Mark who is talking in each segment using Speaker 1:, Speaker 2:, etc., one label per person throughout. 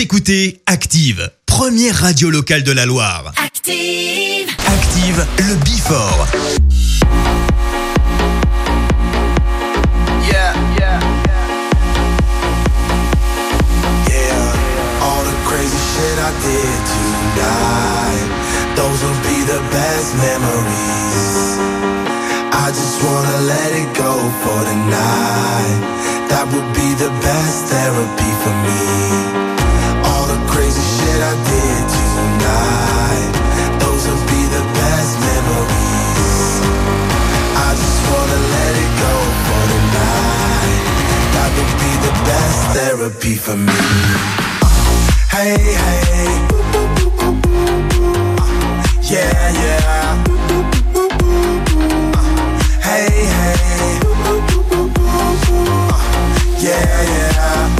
Speaker 1: Écoutez Active, première radio locale de la Loire.
Speaker 2: Active
Speaker 1: Active, le Bifort.
Speaker 3: Yeah, yeah, yeah. Yeah, all the crazy shit I did tonight. Those will be the best memories. I just wanna let it go for the night. That would be the best therapy for me. I did tonight. Those will be the best memories. I just wanna let it go for tonight. That be the best therapy for me. Hey, hey. Yeah, yeah. Hey, hey. Yeah, yeah.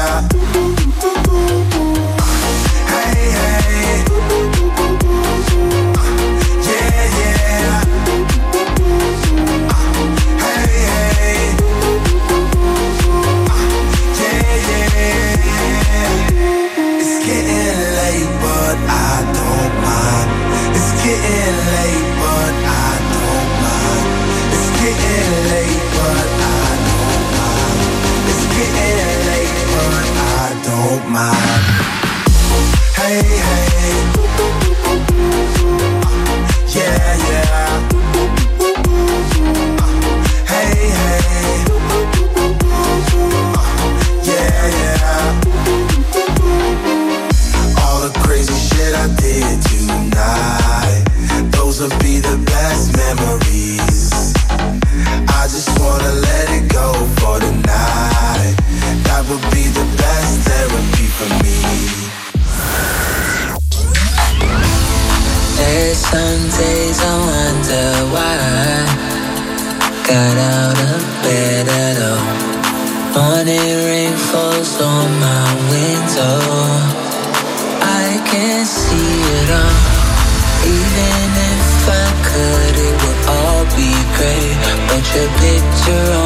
Speaker 3: The
Speaker 4: picture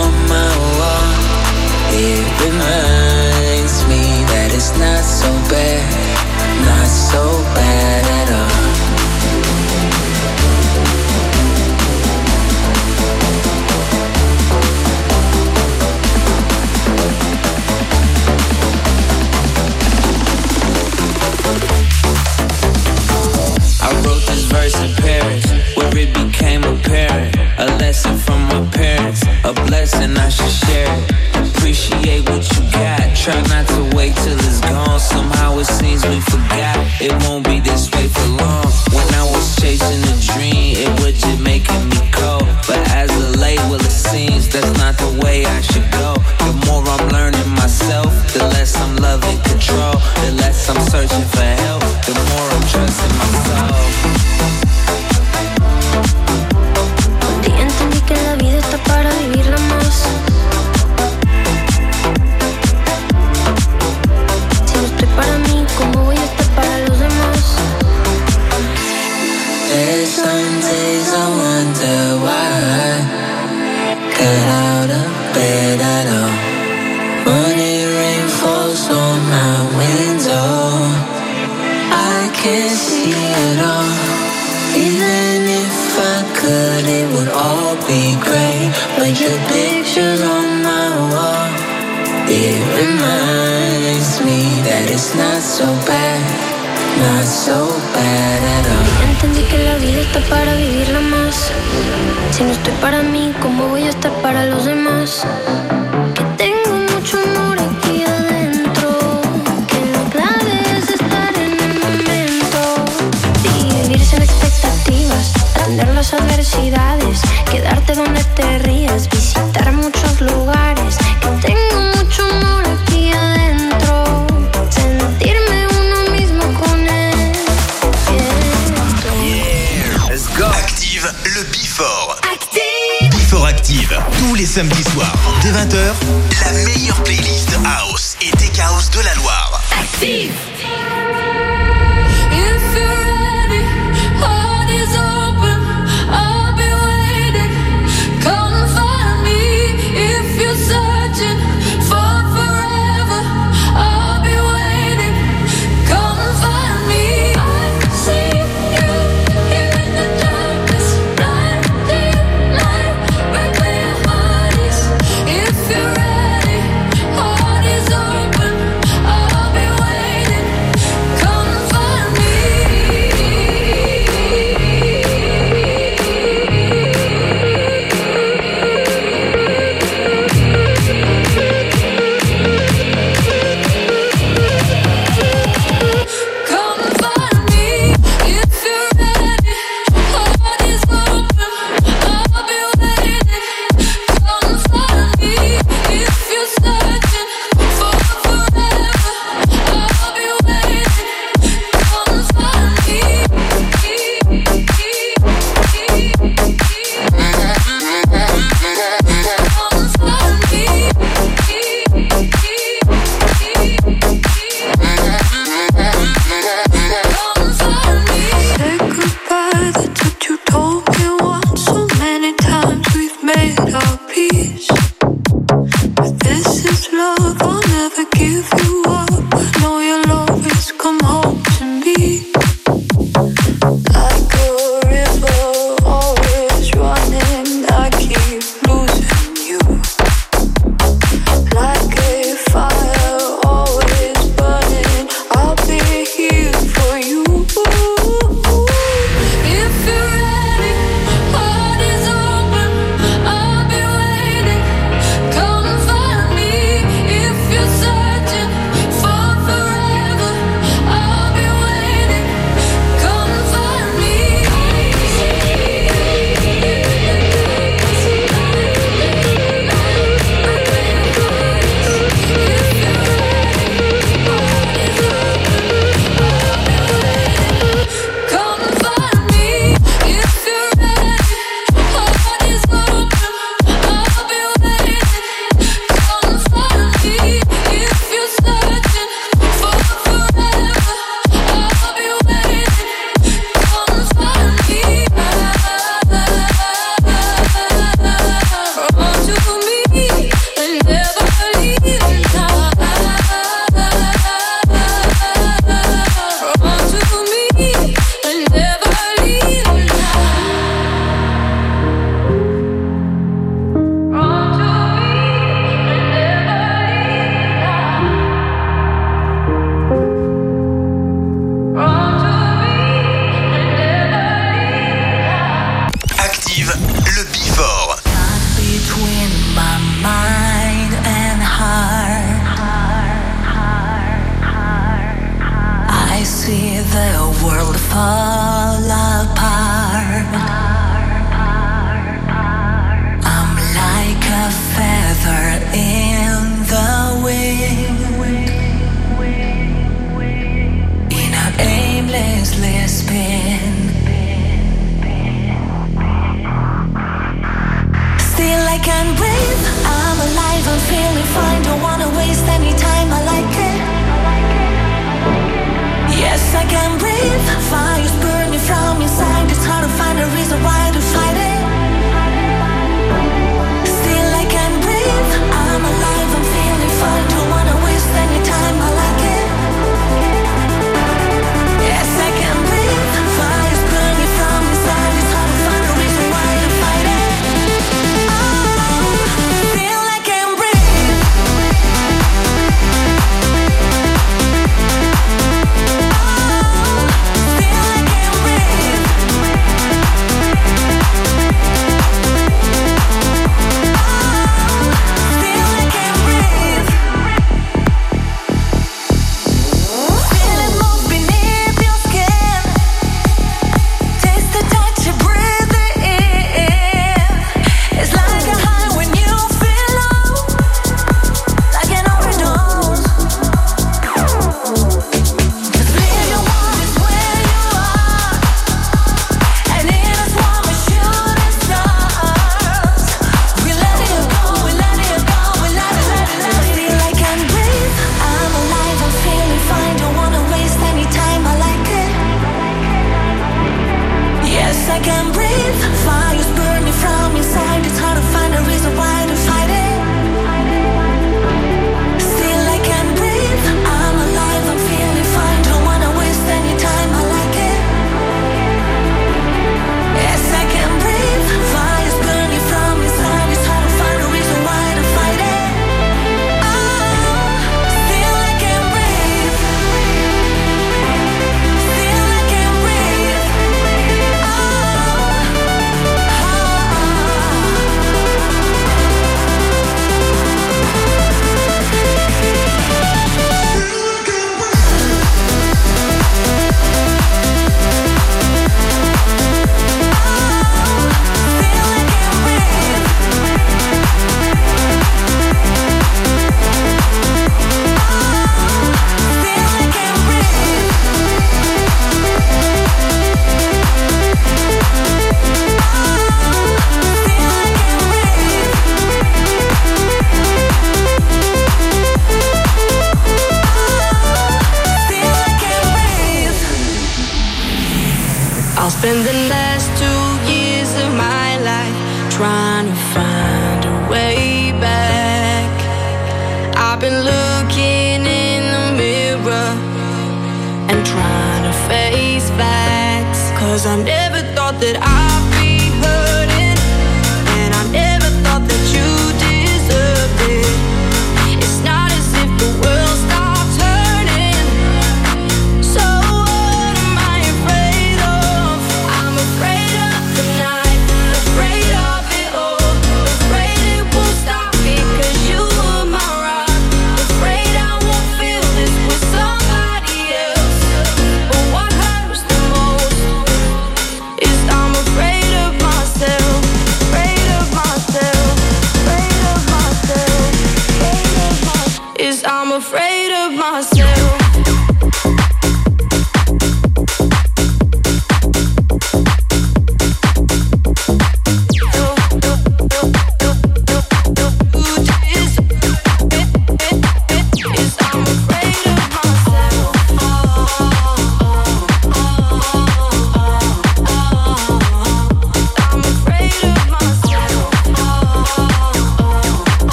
Speaker 5: Loire.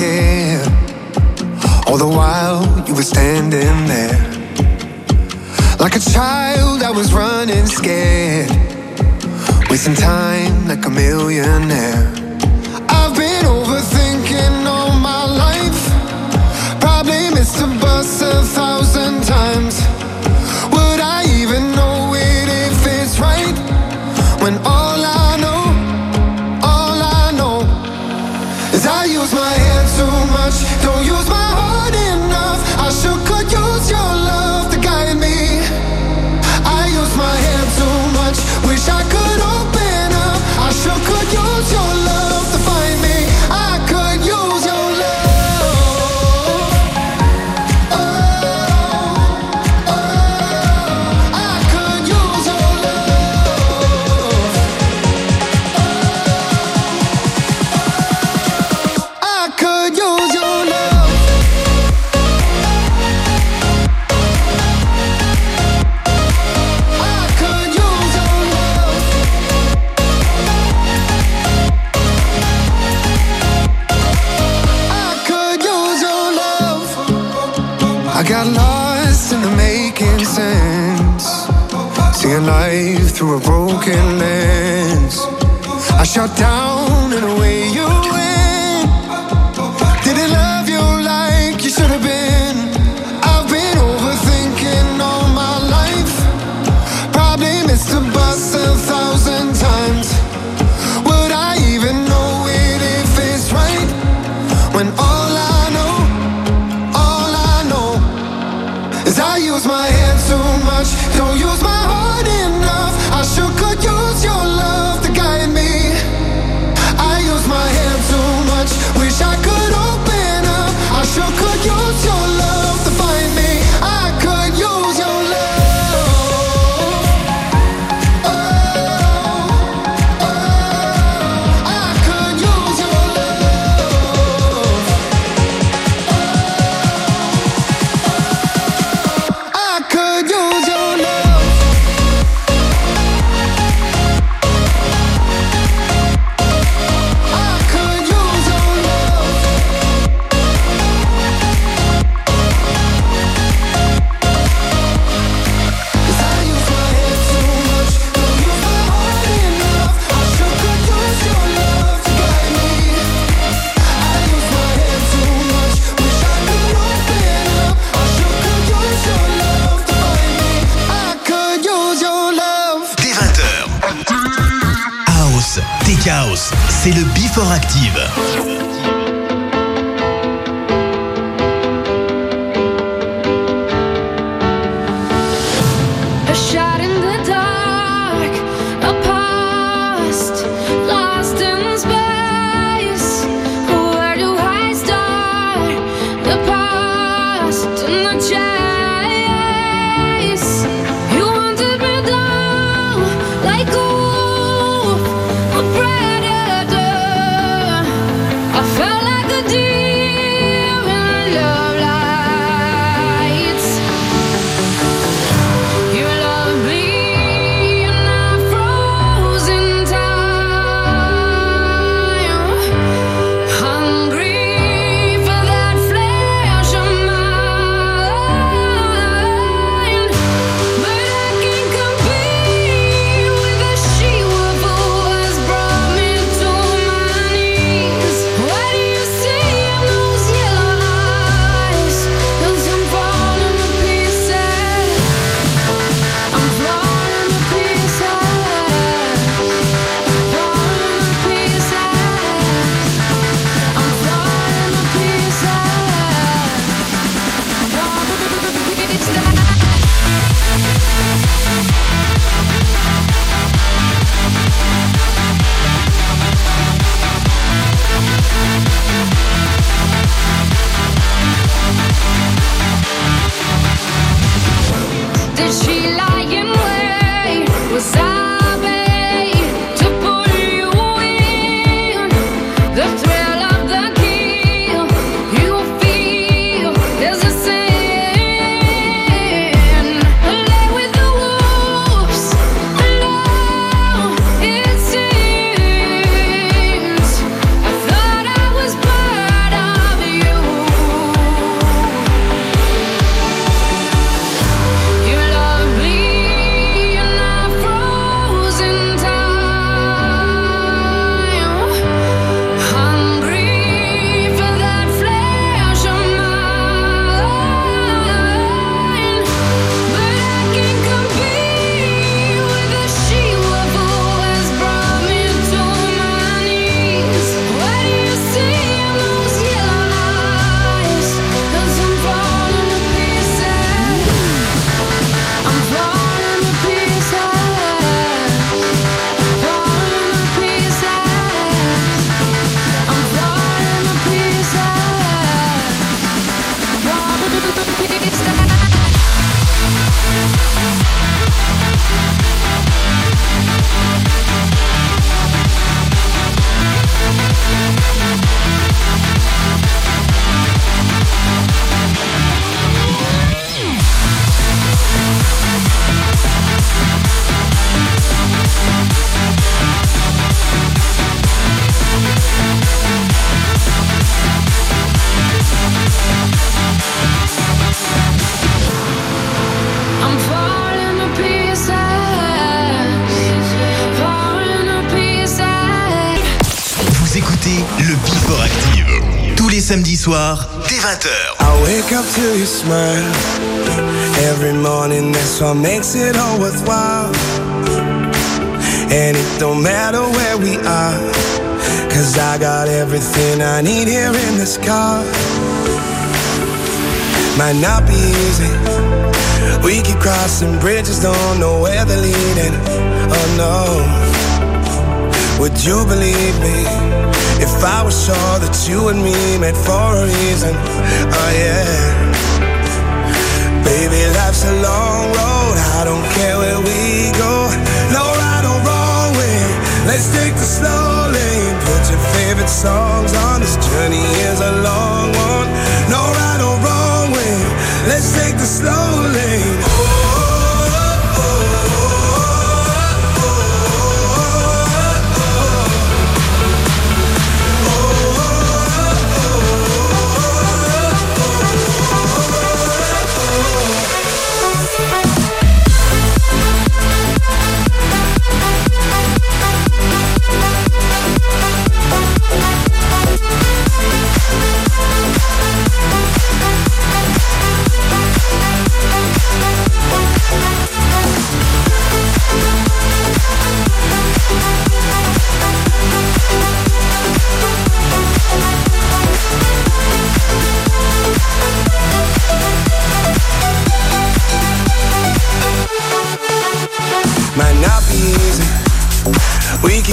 Speaker 6: shut
Speaker 3: your smile. Every morning, that's what makes it all worthwhile. And it don't matter where we are. Cause I got everything I need here in this car. Might not be easy. We keep crossing bridges, don't know where they're leading. Oh no. Would you believe me? If I was sure that you and me met for a reason, oh yeah. Baby, life's a long road, I don't care where we go. No right or wrong way, let's take the slow lane. Put your favorite songs on, this journey is a long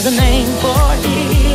Speaker 7: There's a name for it.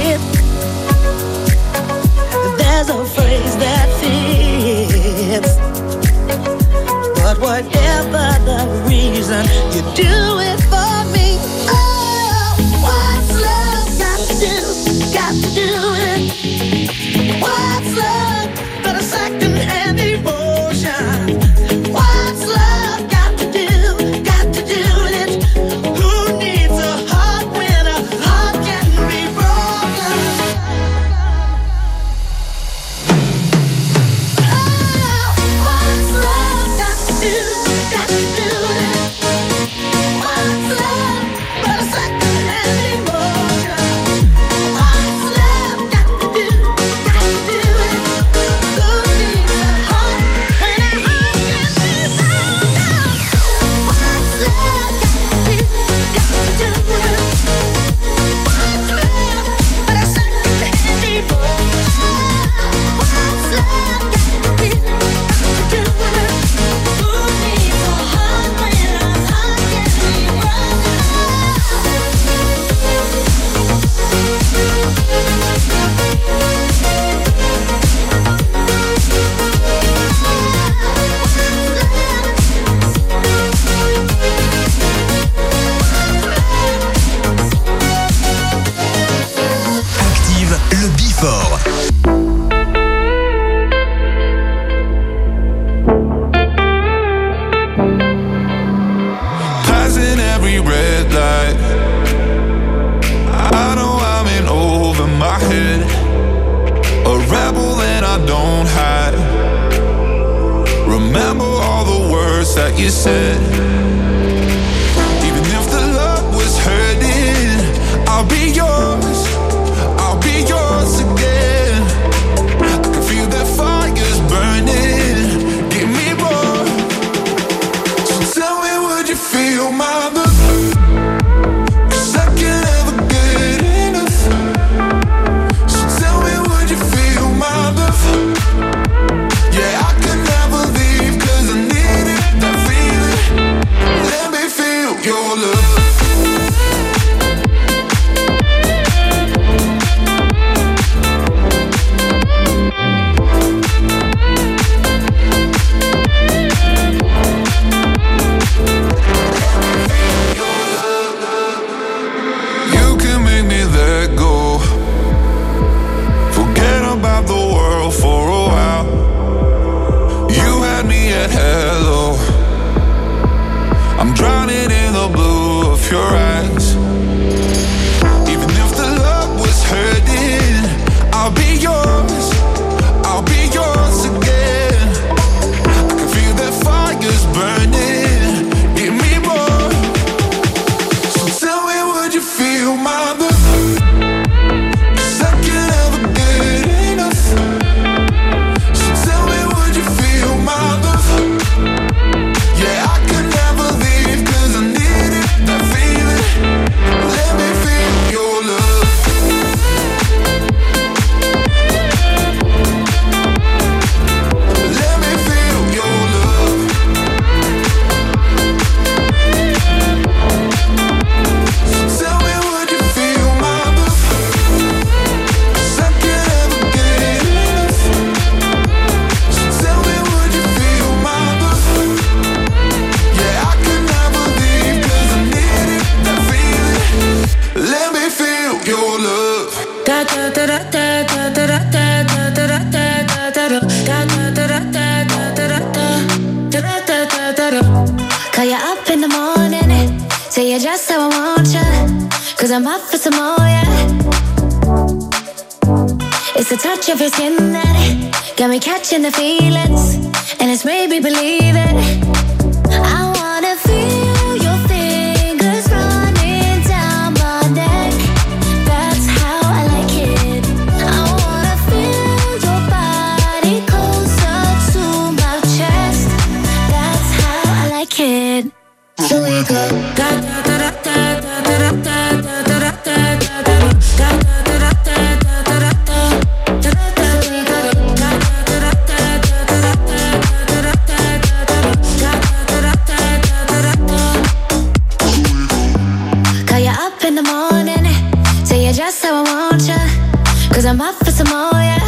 Speaker 8: up for some more, yeah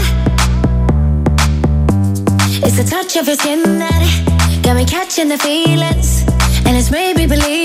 Speaker 8: It's the touch of your skin that Got me catching the feelings. And it's made me believe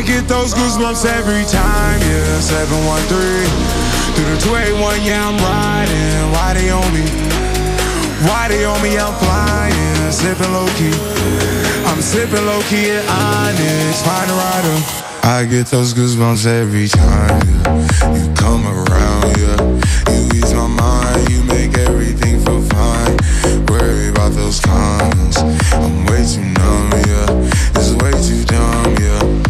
Speaker 9: I get those goosebumps every time, yeah. 713 through the 281, yeah, I'm riding. Why they on me? Why they on me? I'm flying, sipping low key. I'm sipping low key at Onyx, find a rider. I get those goosebumps every time, yeah. You come around, yeah. You ease my mind, you make everything feel fine. Worry about those comments, I'm way too numb, yeah. It's way too dumb, yeah.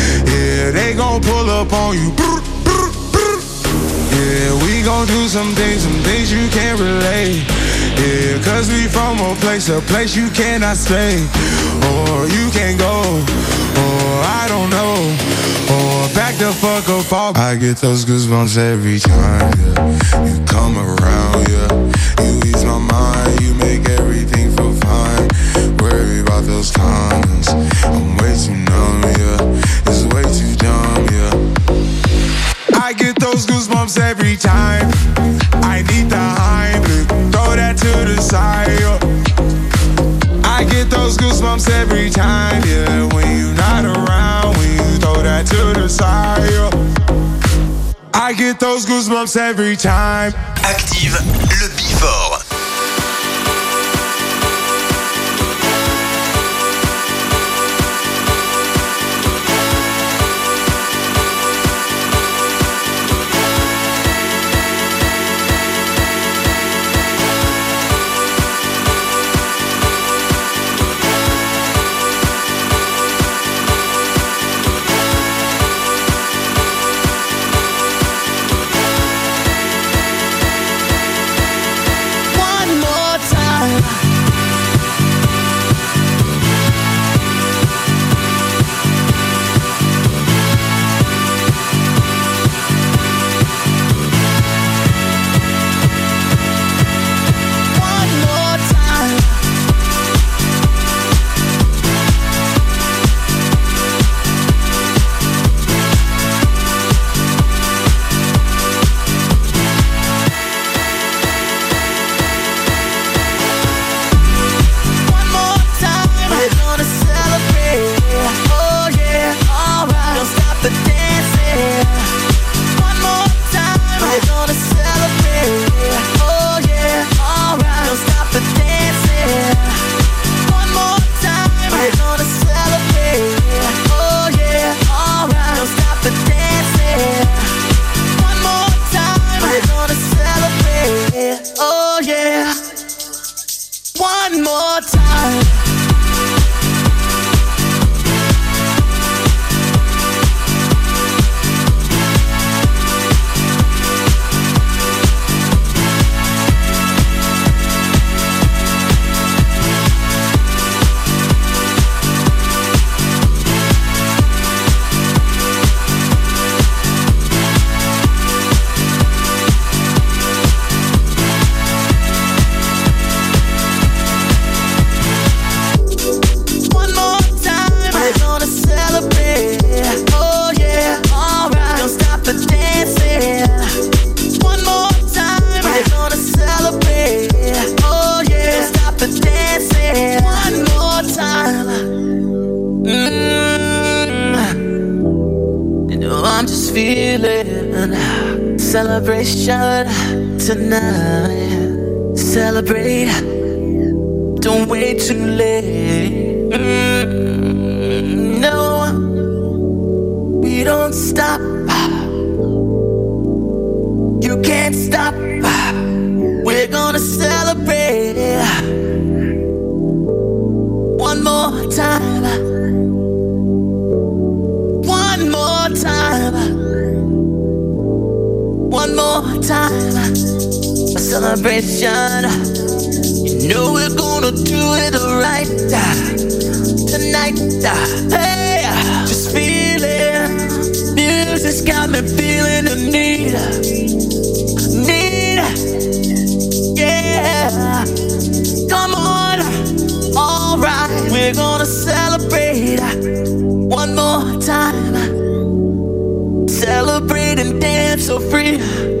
Speaker 9: Yeah, they gon' pull up on you. Yeah, we gon' do some things, some things you can't relate. Yeah, cause we from a place, a place you cannot stay. Or you can't go, or I don't know. Or back the fuck up. I get those goosebumps every time, yeah. You come around, yeah. You ease my mind, you make everything feel fine. Worry about those comments. I'm way too numb, yeah. It's way too dumb, yeah. I get those goosebumps every time. I need the Heimlich, throw that to the side. yeah. I get those goosebumps every time, yeah. When you're not around, when you throw that to the side. yeah. I get those goosebumps every time.
Speaker 5: Active le Before.
Speaker 7: Celebration. You know we're gonna do it right tonight. Hey, just feeling. Music's got me feeling the need, need. Yeah, come on. Alright, we're gonna celebrate one more time. Celebrate and dance so free.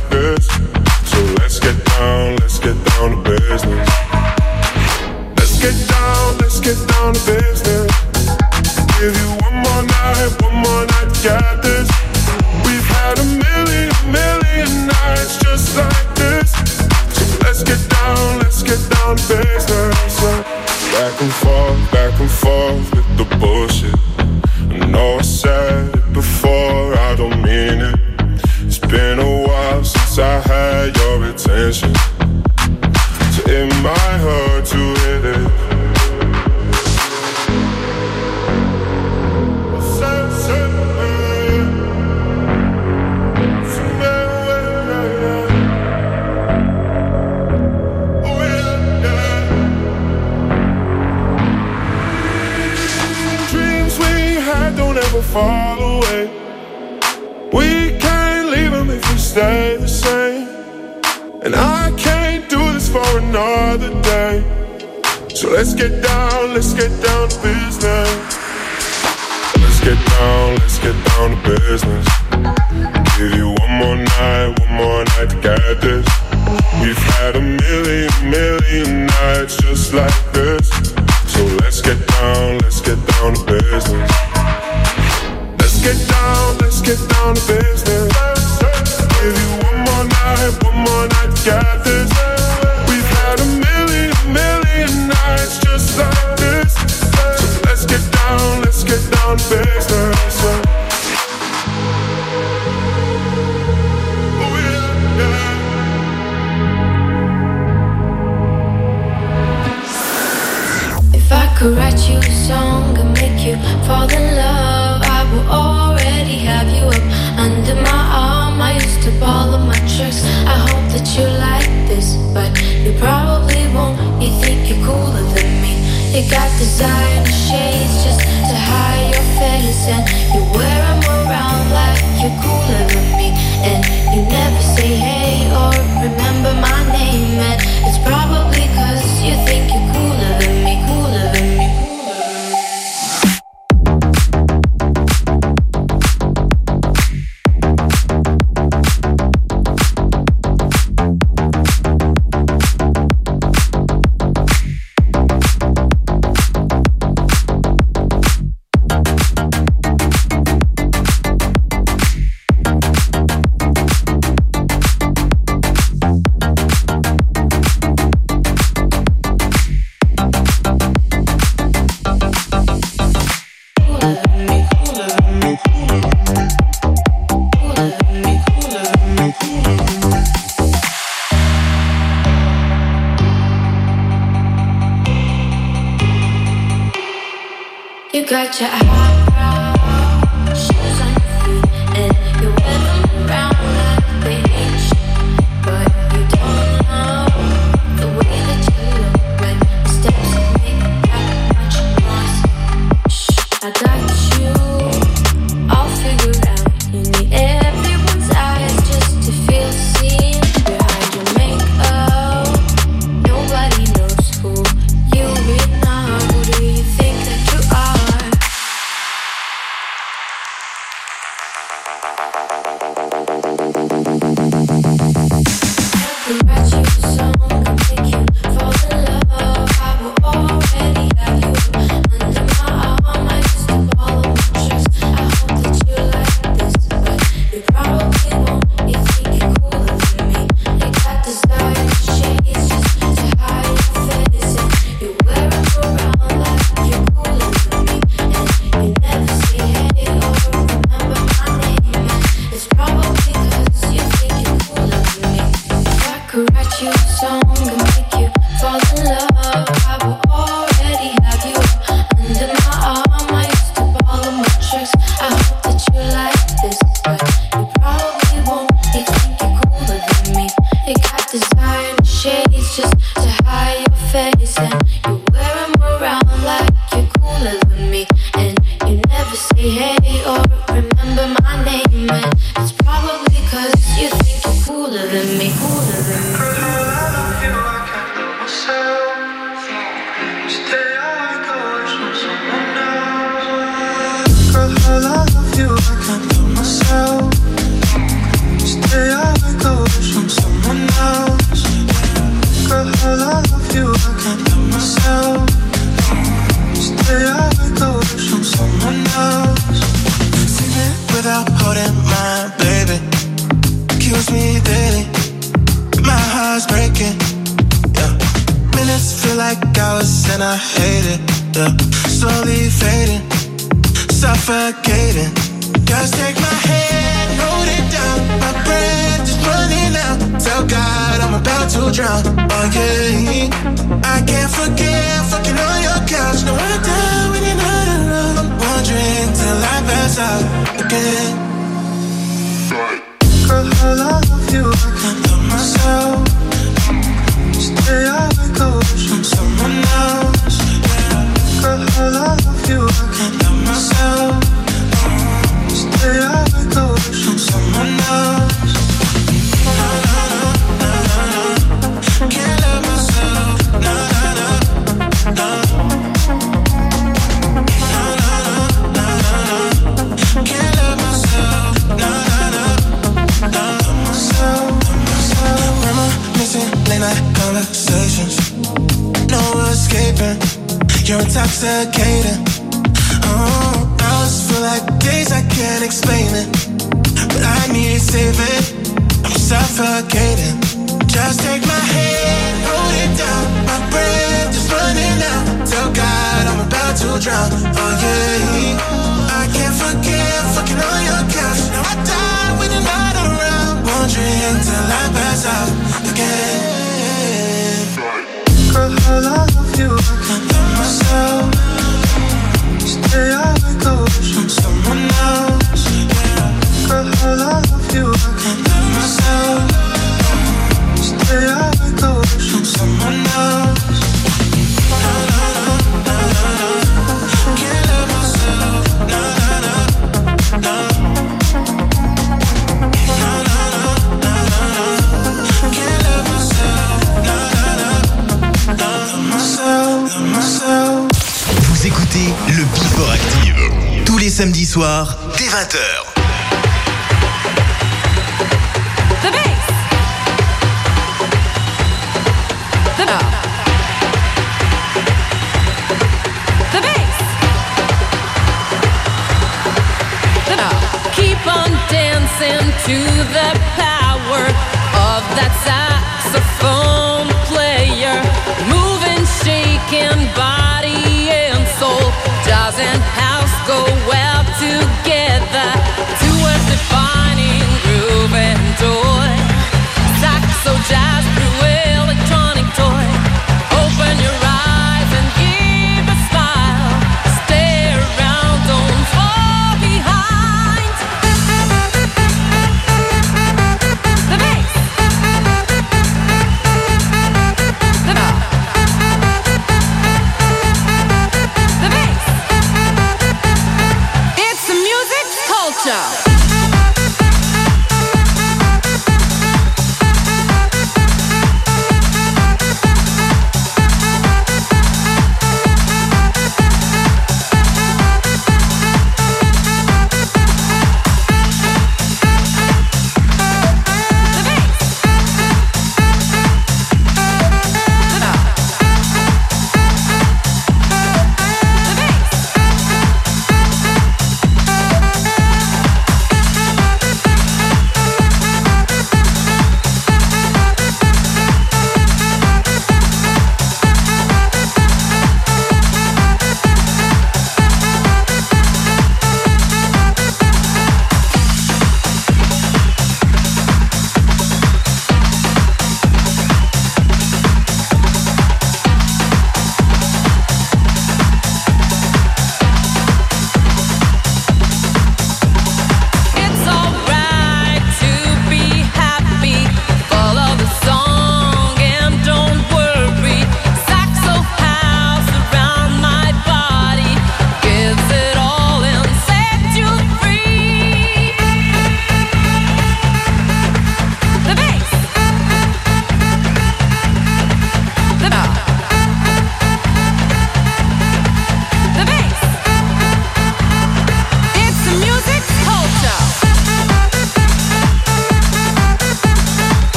Speaker 10: Around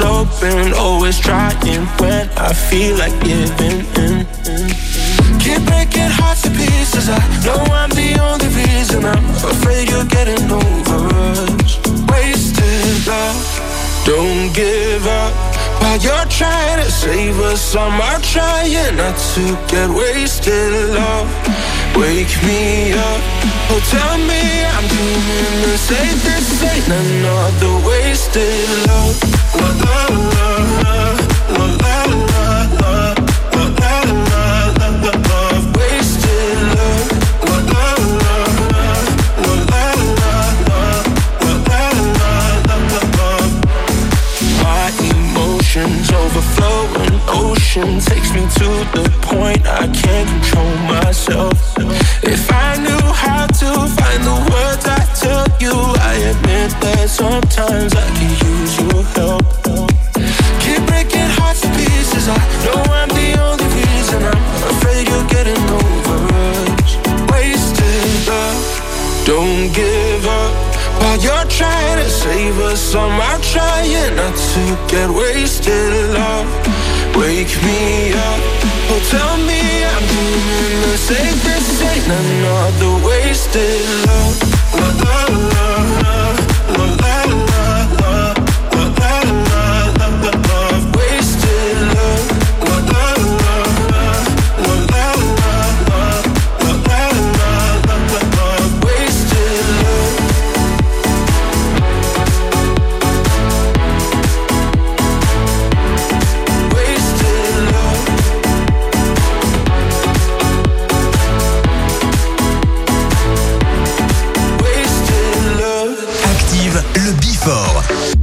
Speaker 11: open,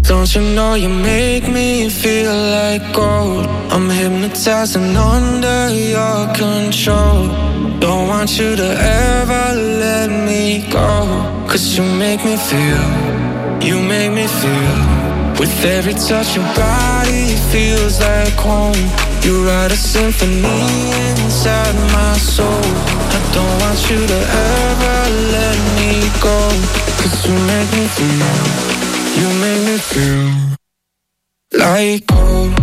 Speaker 11: Don't you know you make me feel like gold? I'm hypnotized and under your control. Don't want you to ever let me go. Cause you make me feel, you make me feel. With every touch, your body feels like home. You write a symphony inside my soul. I don't want you to ever let me go. Cause you make me feel. You make me feel like home.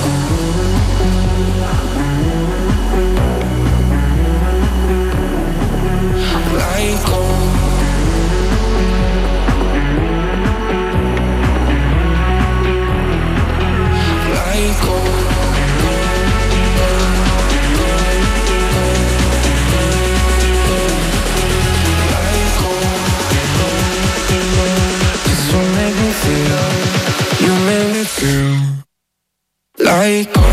Speaker 11: Like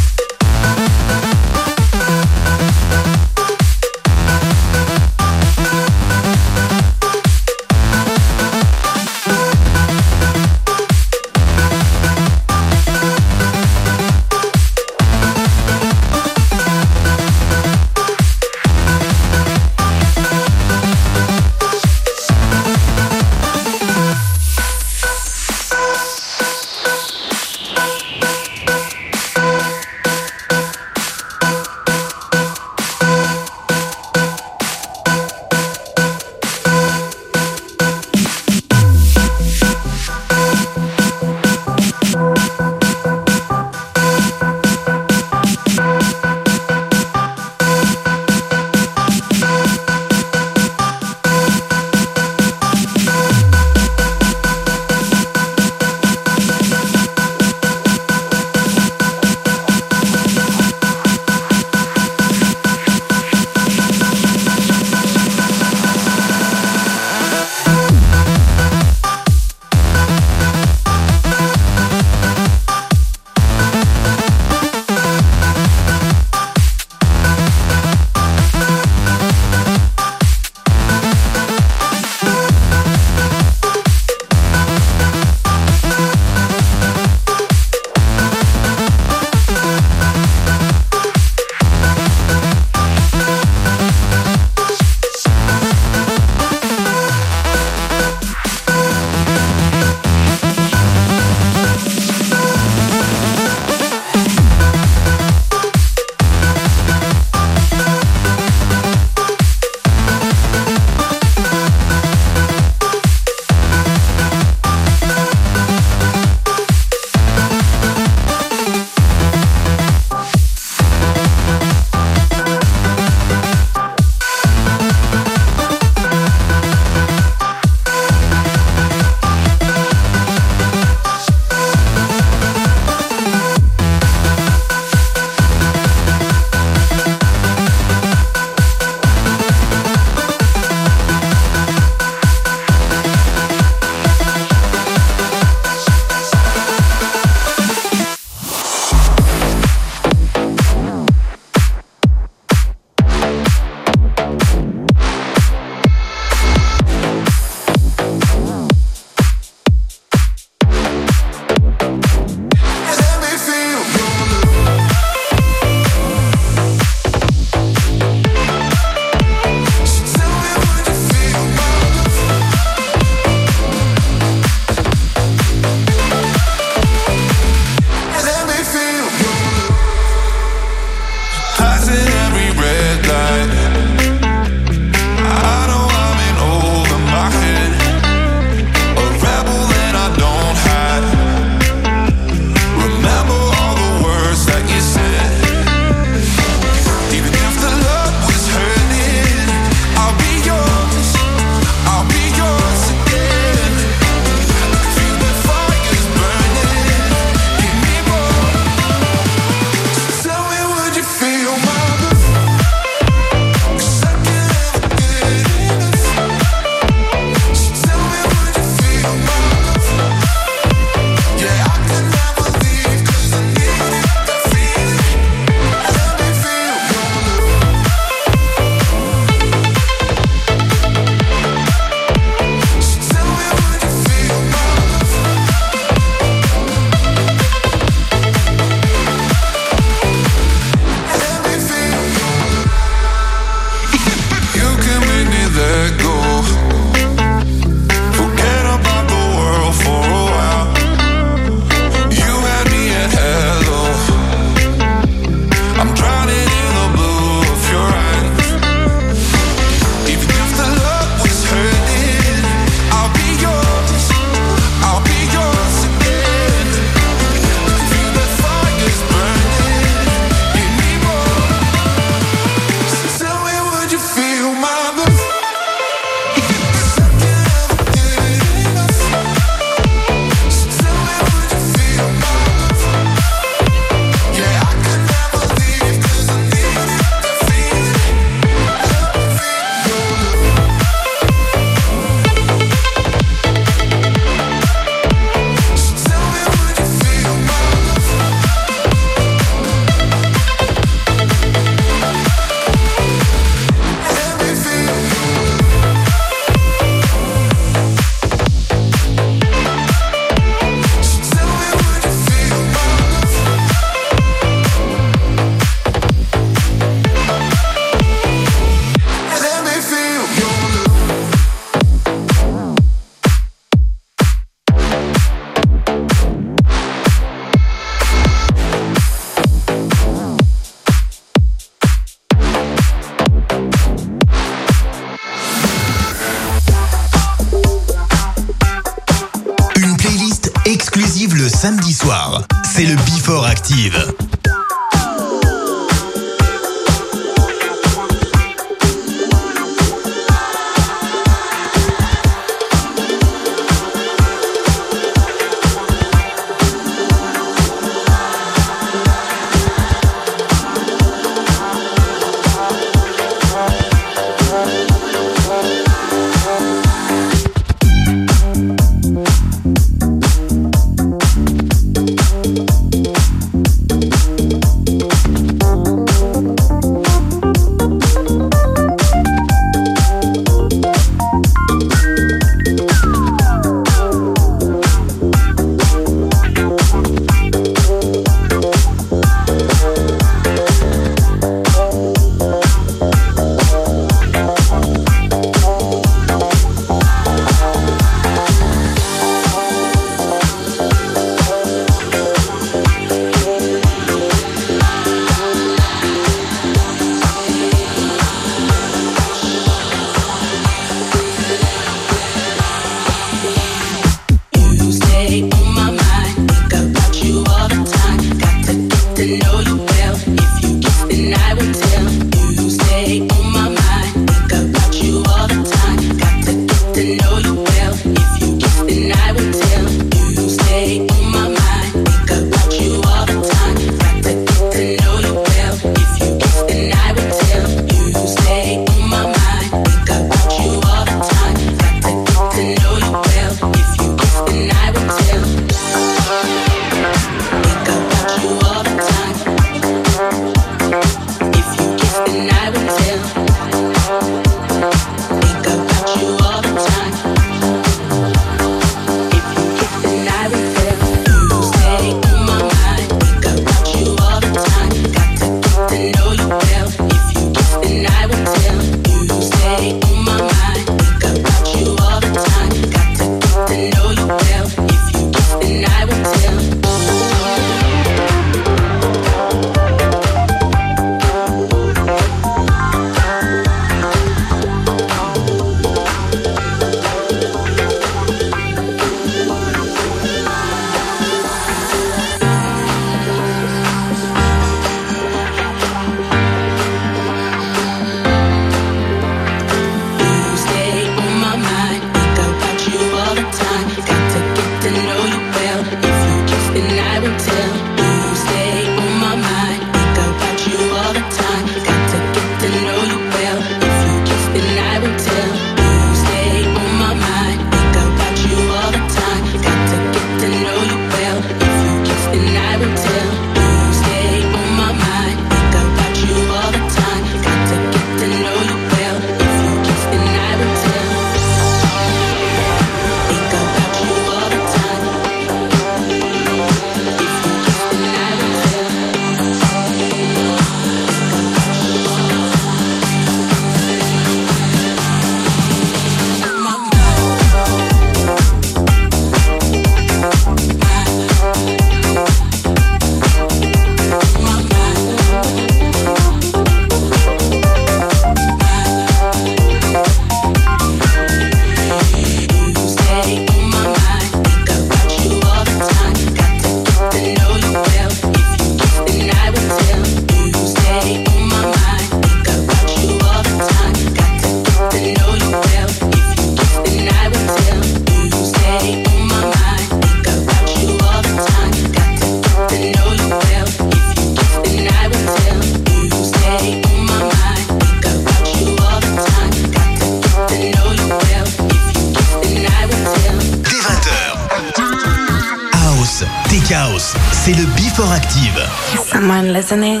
Speaker 12: listening?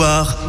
Speaker 1: territoire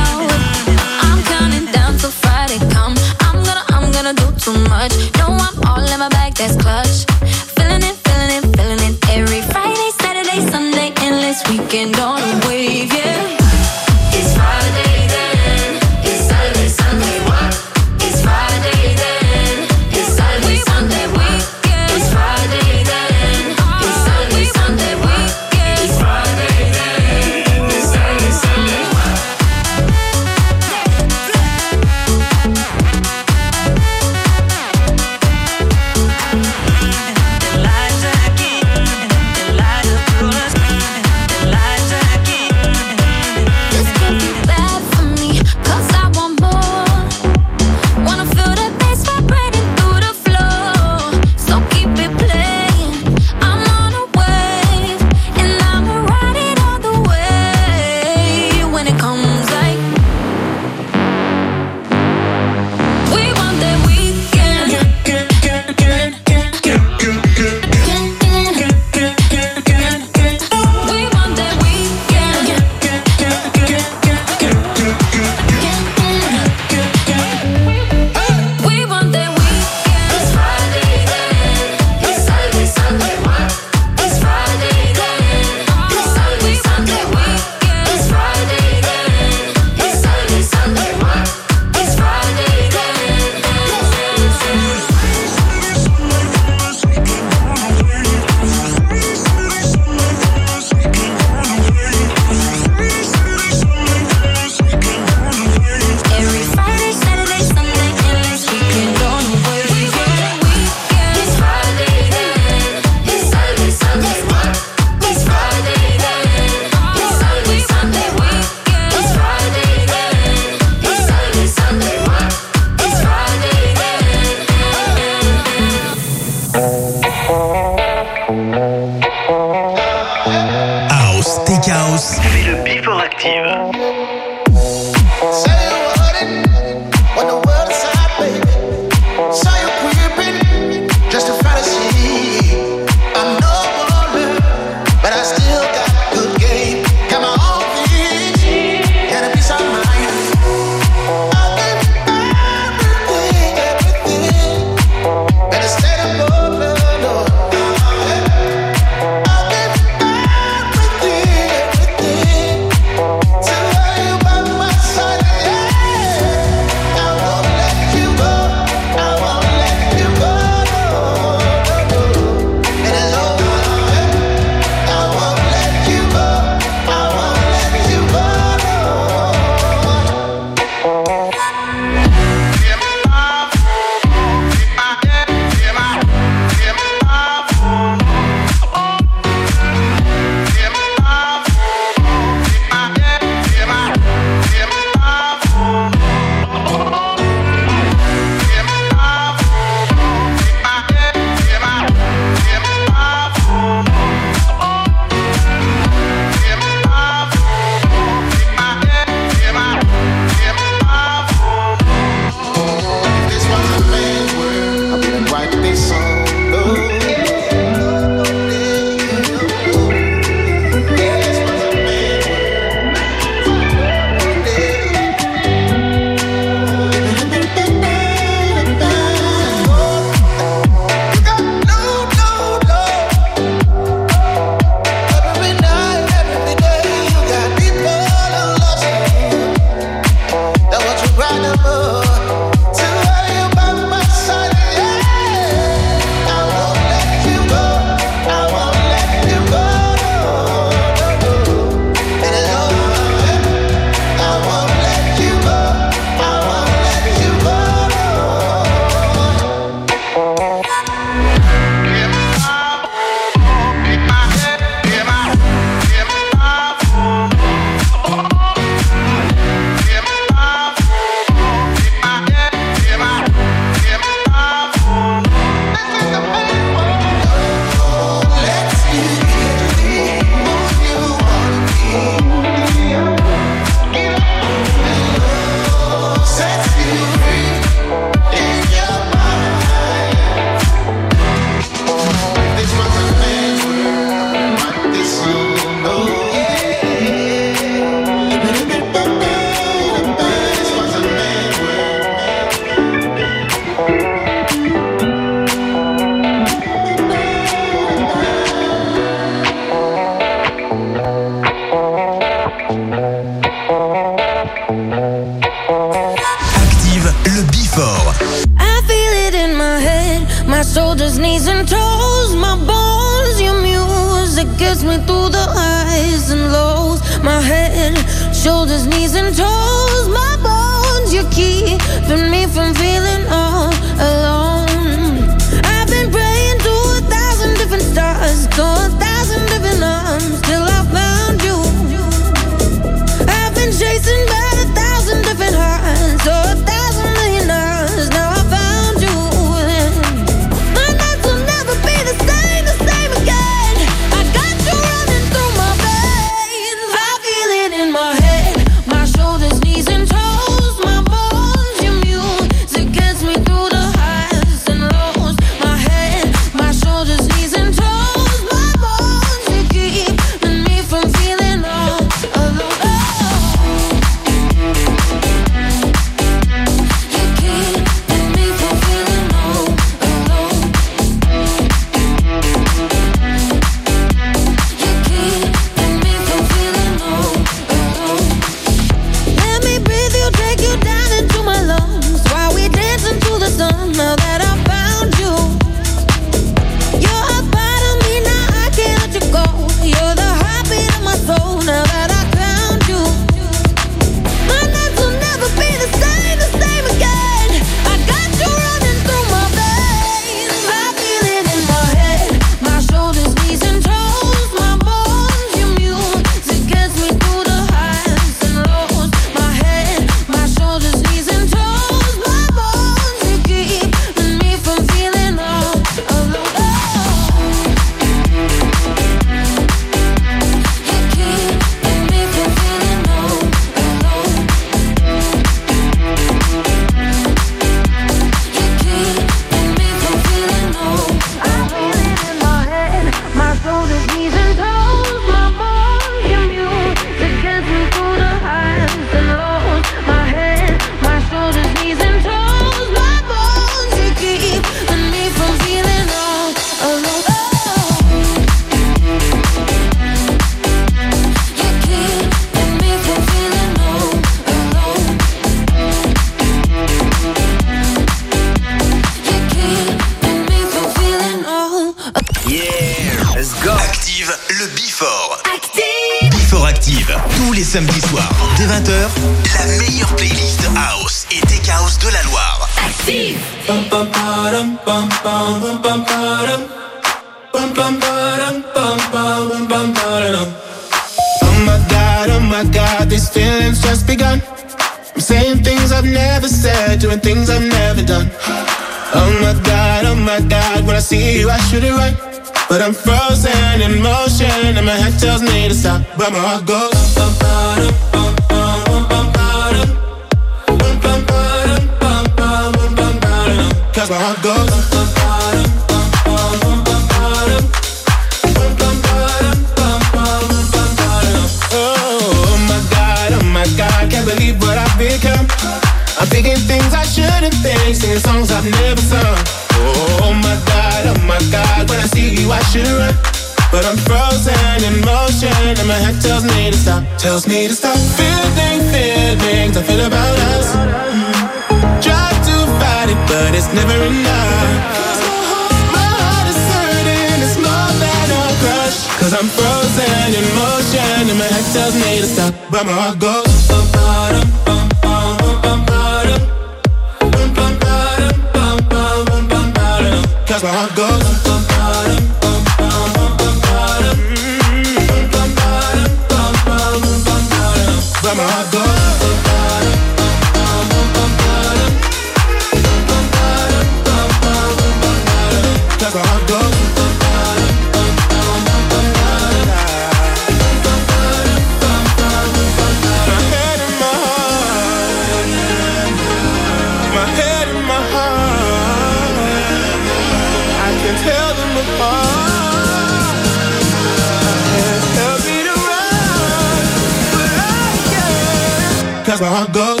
Speaker 1: Cause my goes.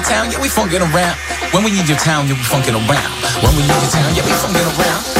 Speaker 13: your town, yeah, we funkin' around. When we need your town, yeah, we funkin' around. When we need your town, yeah, we funkin' around.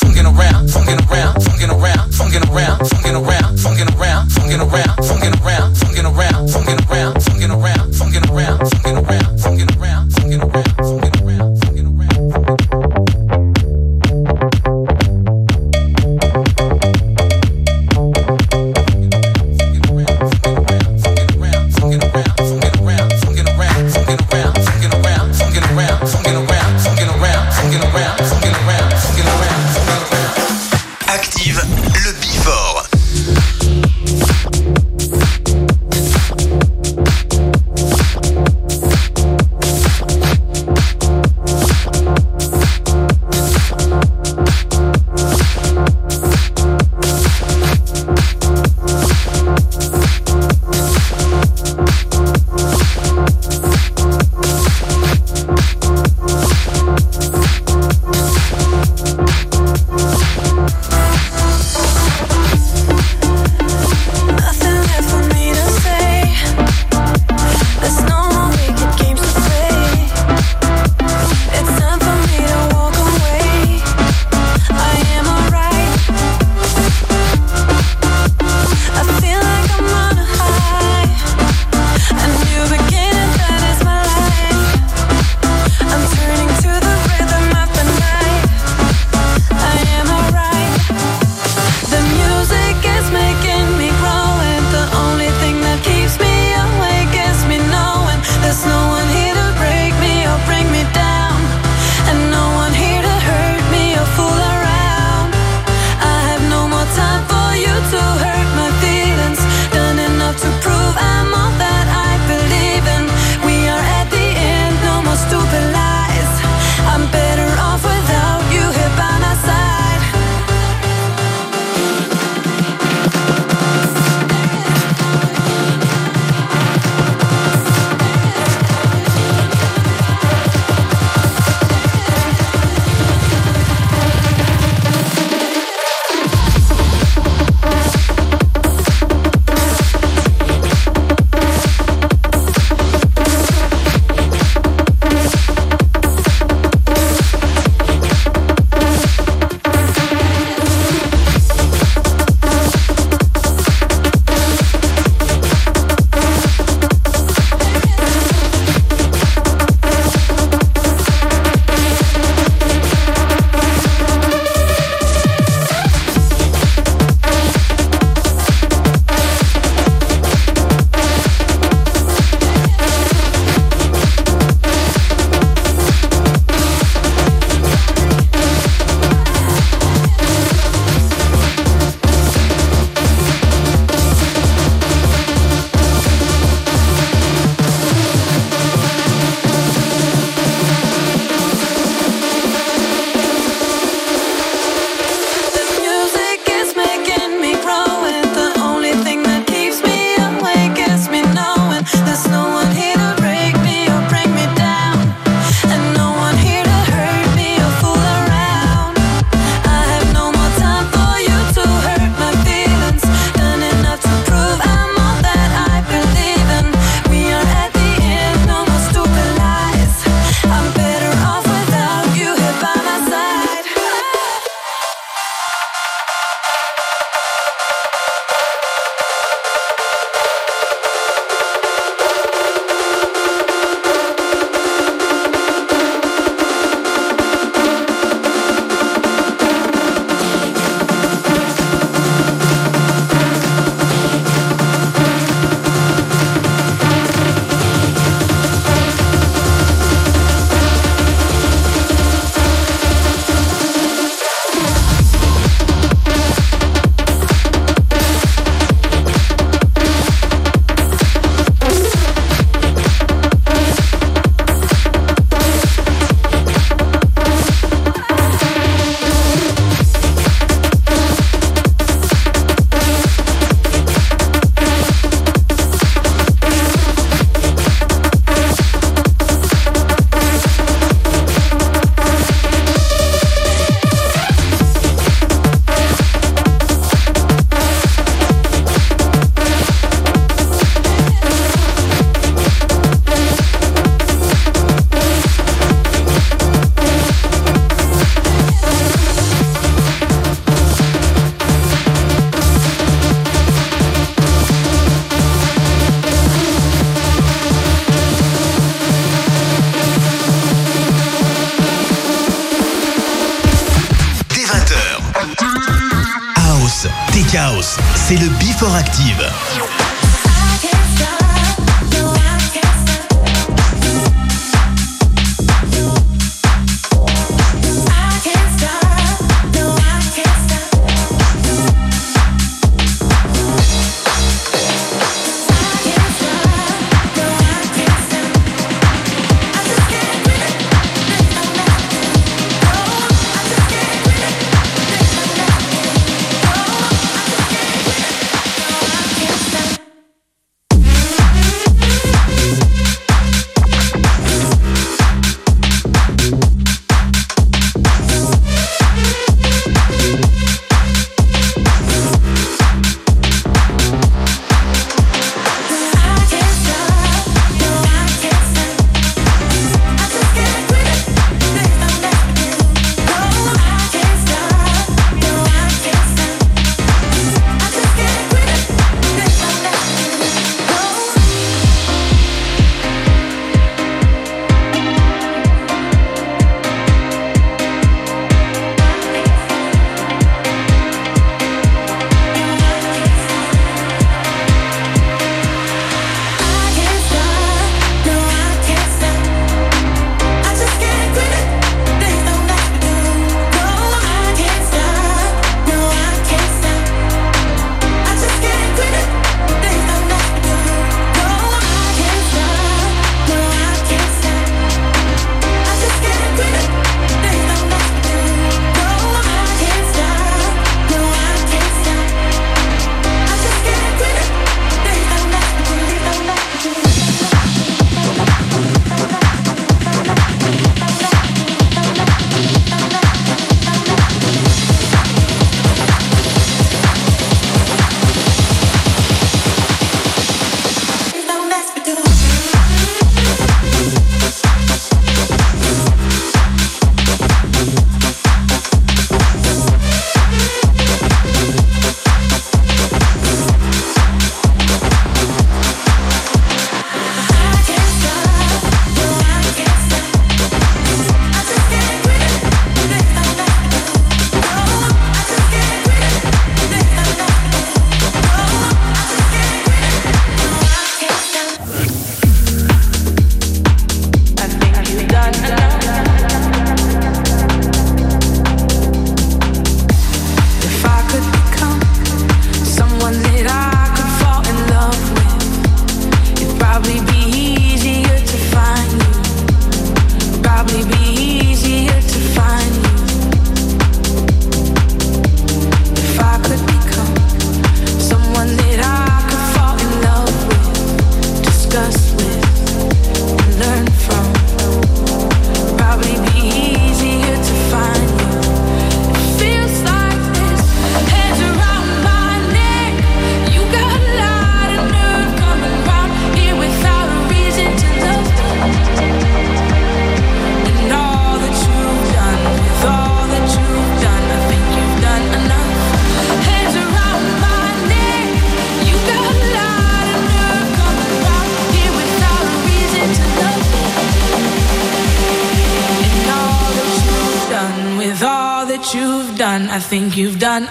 Speaker 8: Done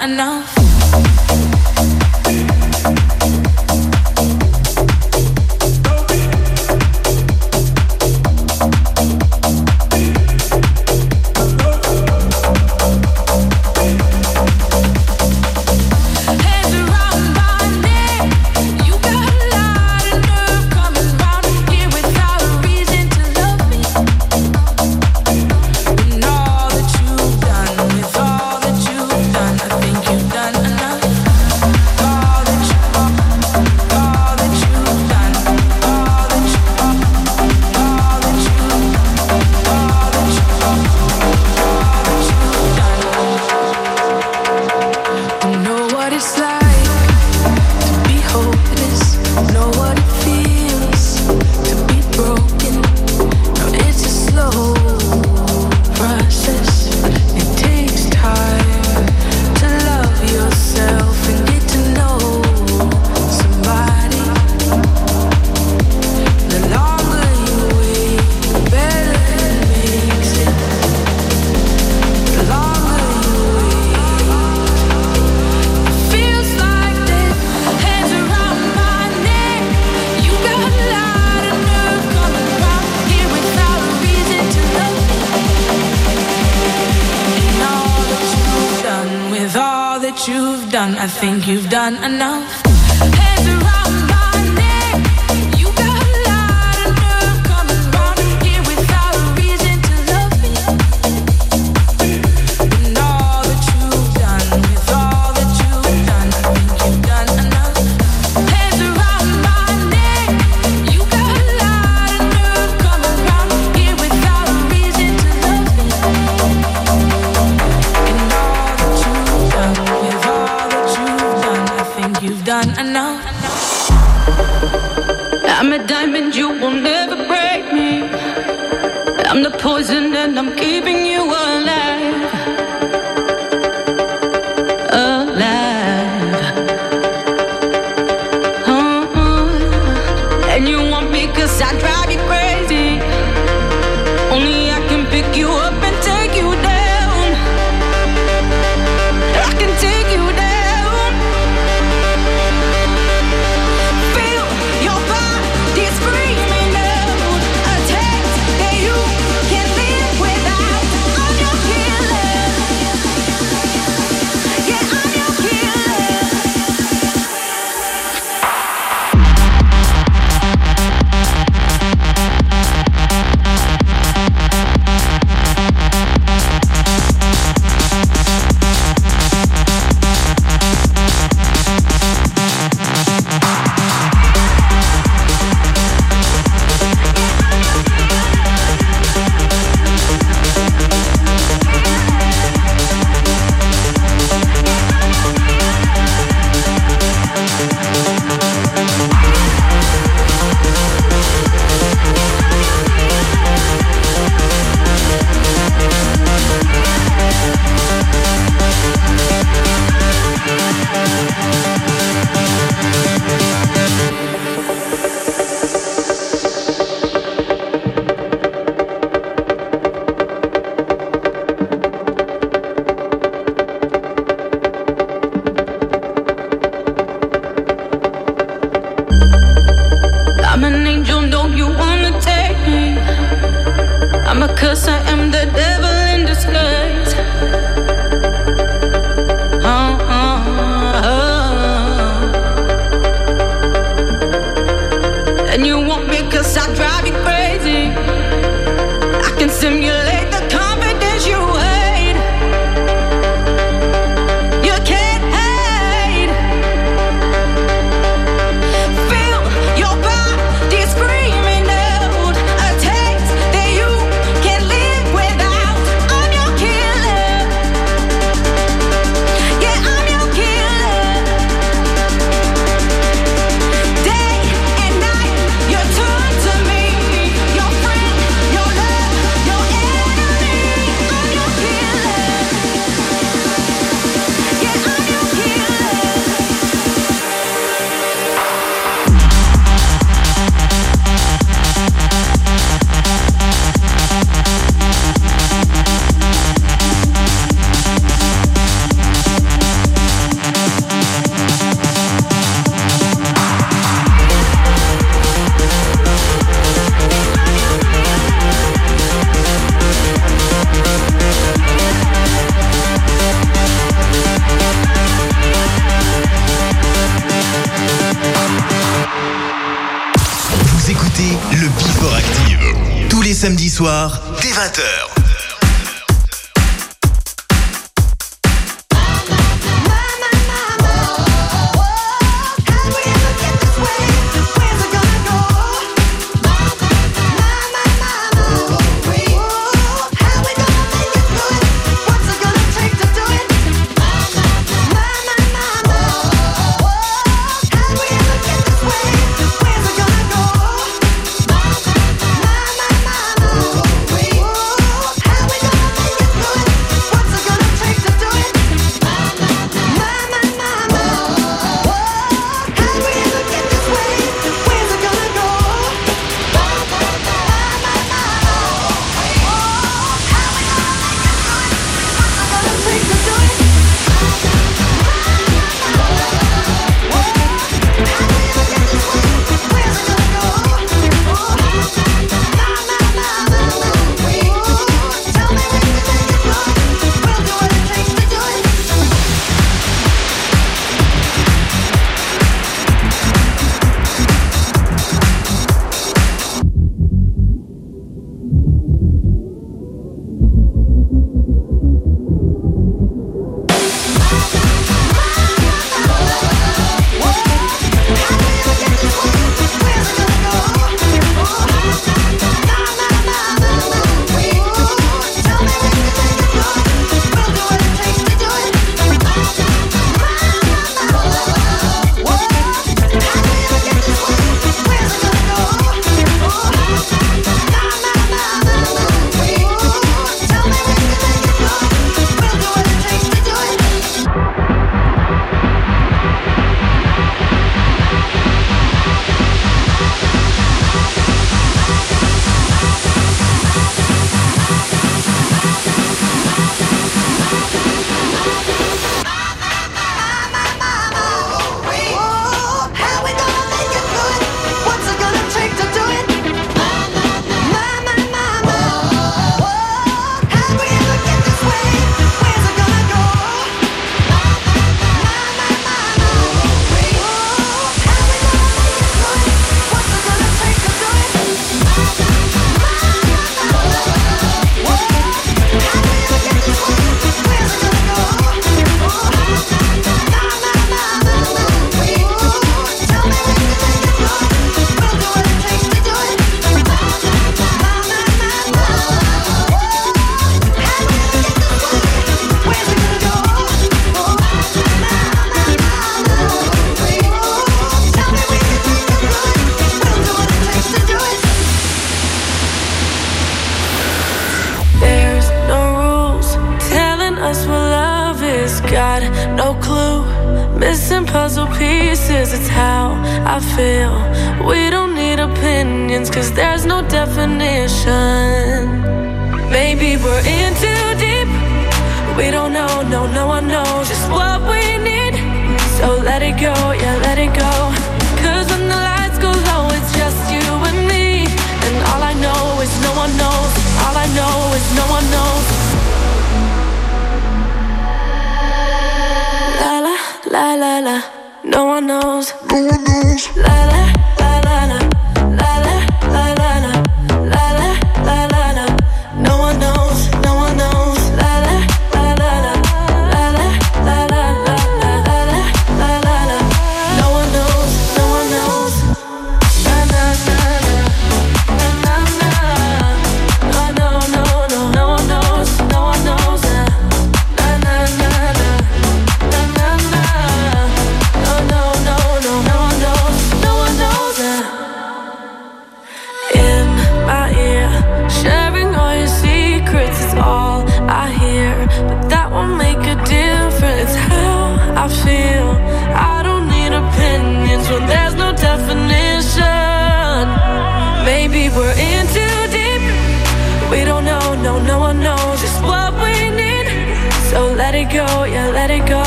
Speaker 14: it go, yeah, let it go.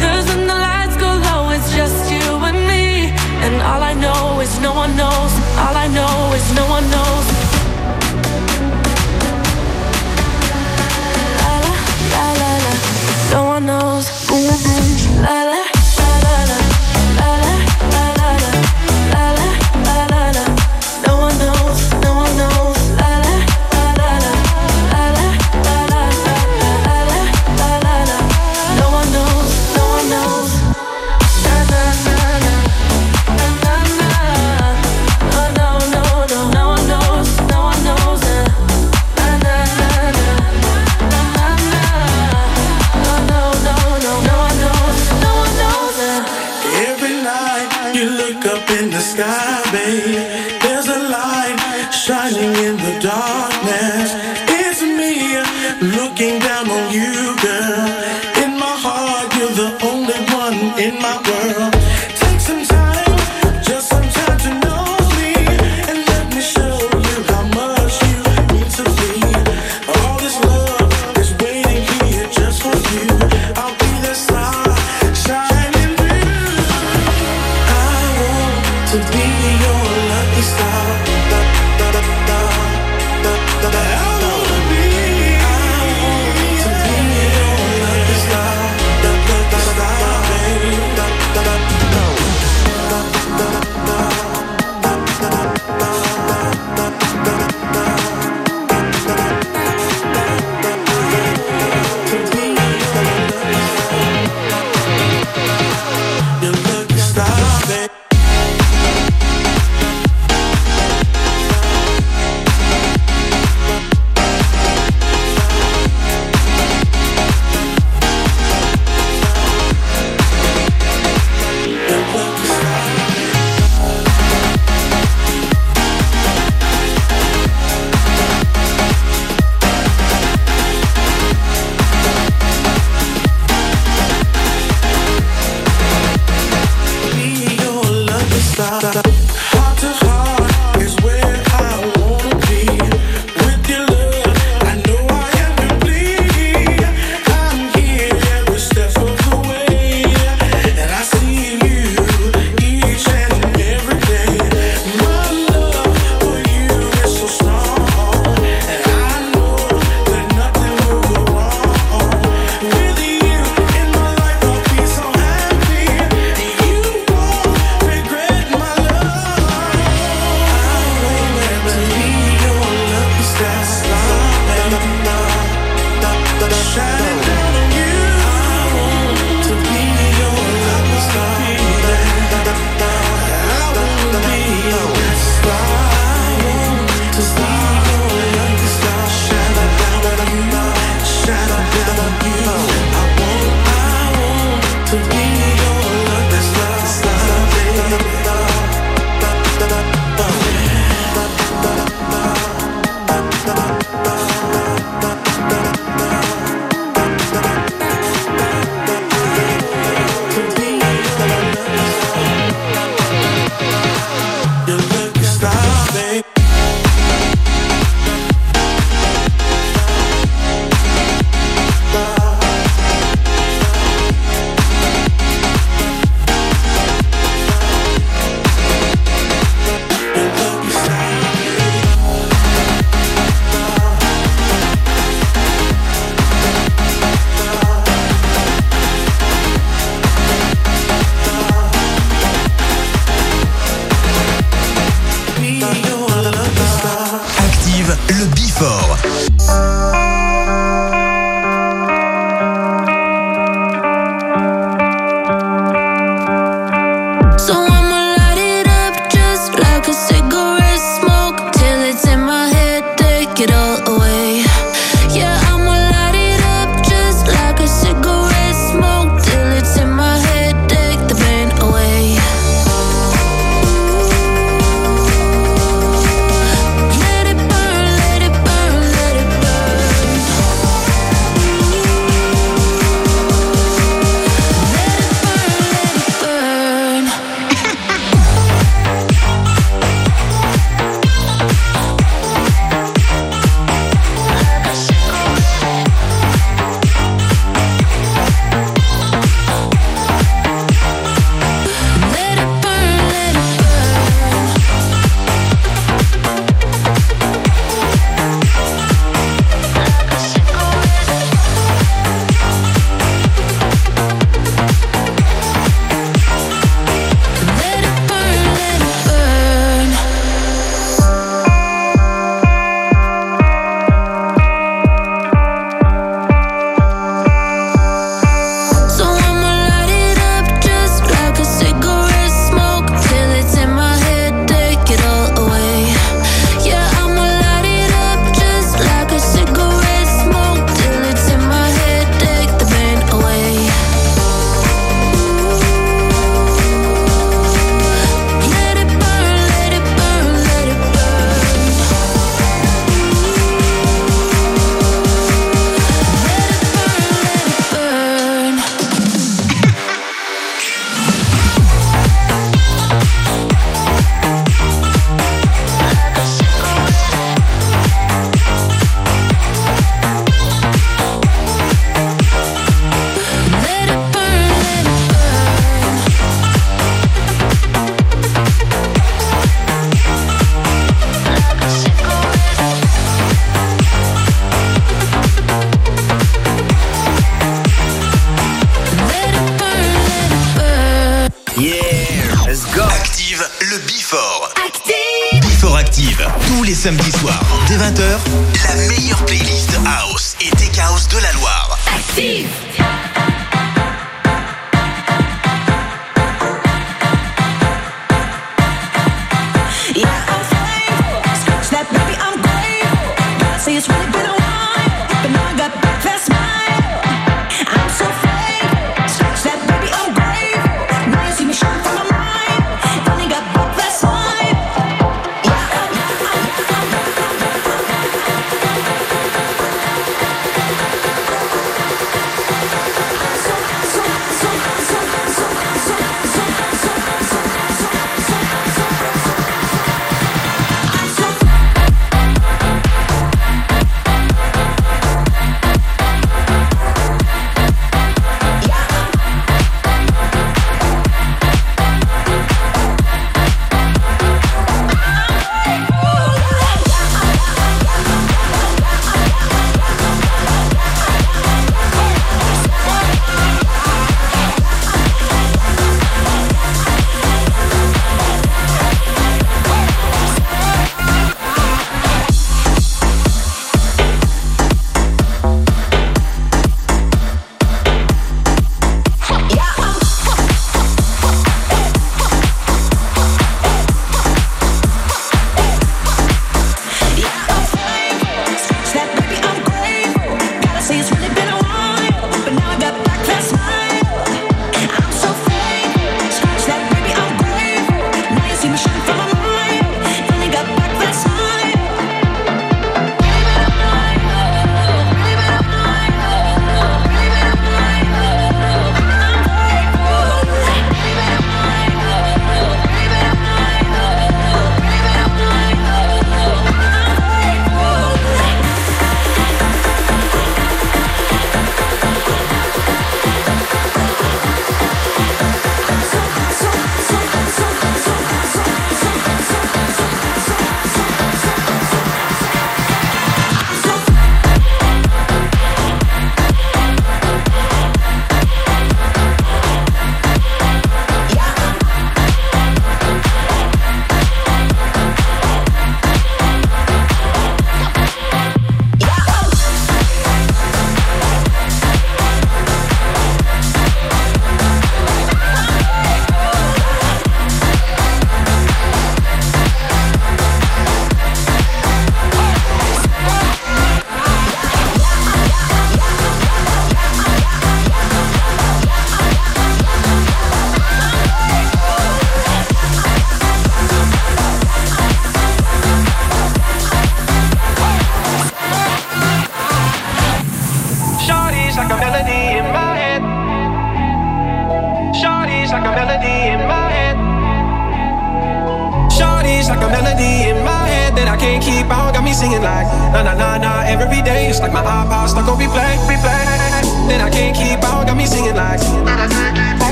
Speaker 14: Cause when the lights go low, it's just you and me. And all I know is no one knows. All I know is no one knows.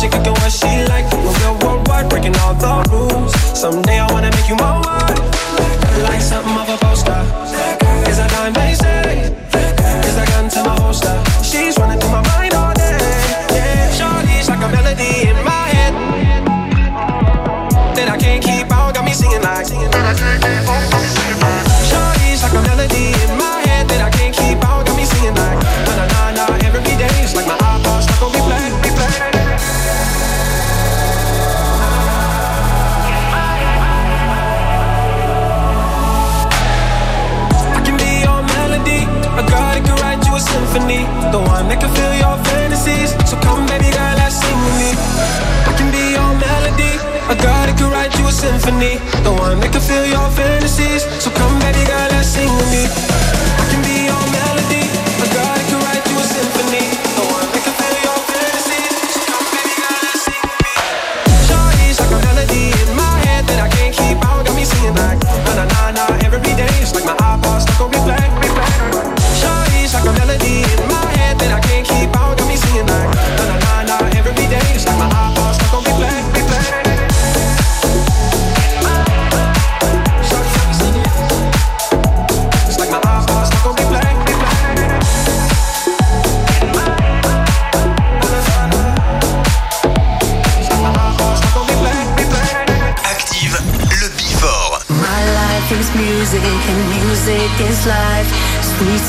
Speaker 15: chick cooking what she like. We're go worldwide, breaking all the rules. Someday I wanna make you my wife. symphony. The one that can fill your fantasies. So come baby girl, let's sing with me.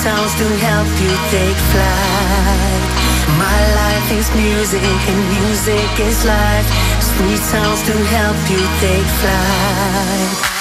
Speaker 12: sounds to help you take flight. My life is music and music is life. Sweet sounds to help you take flight.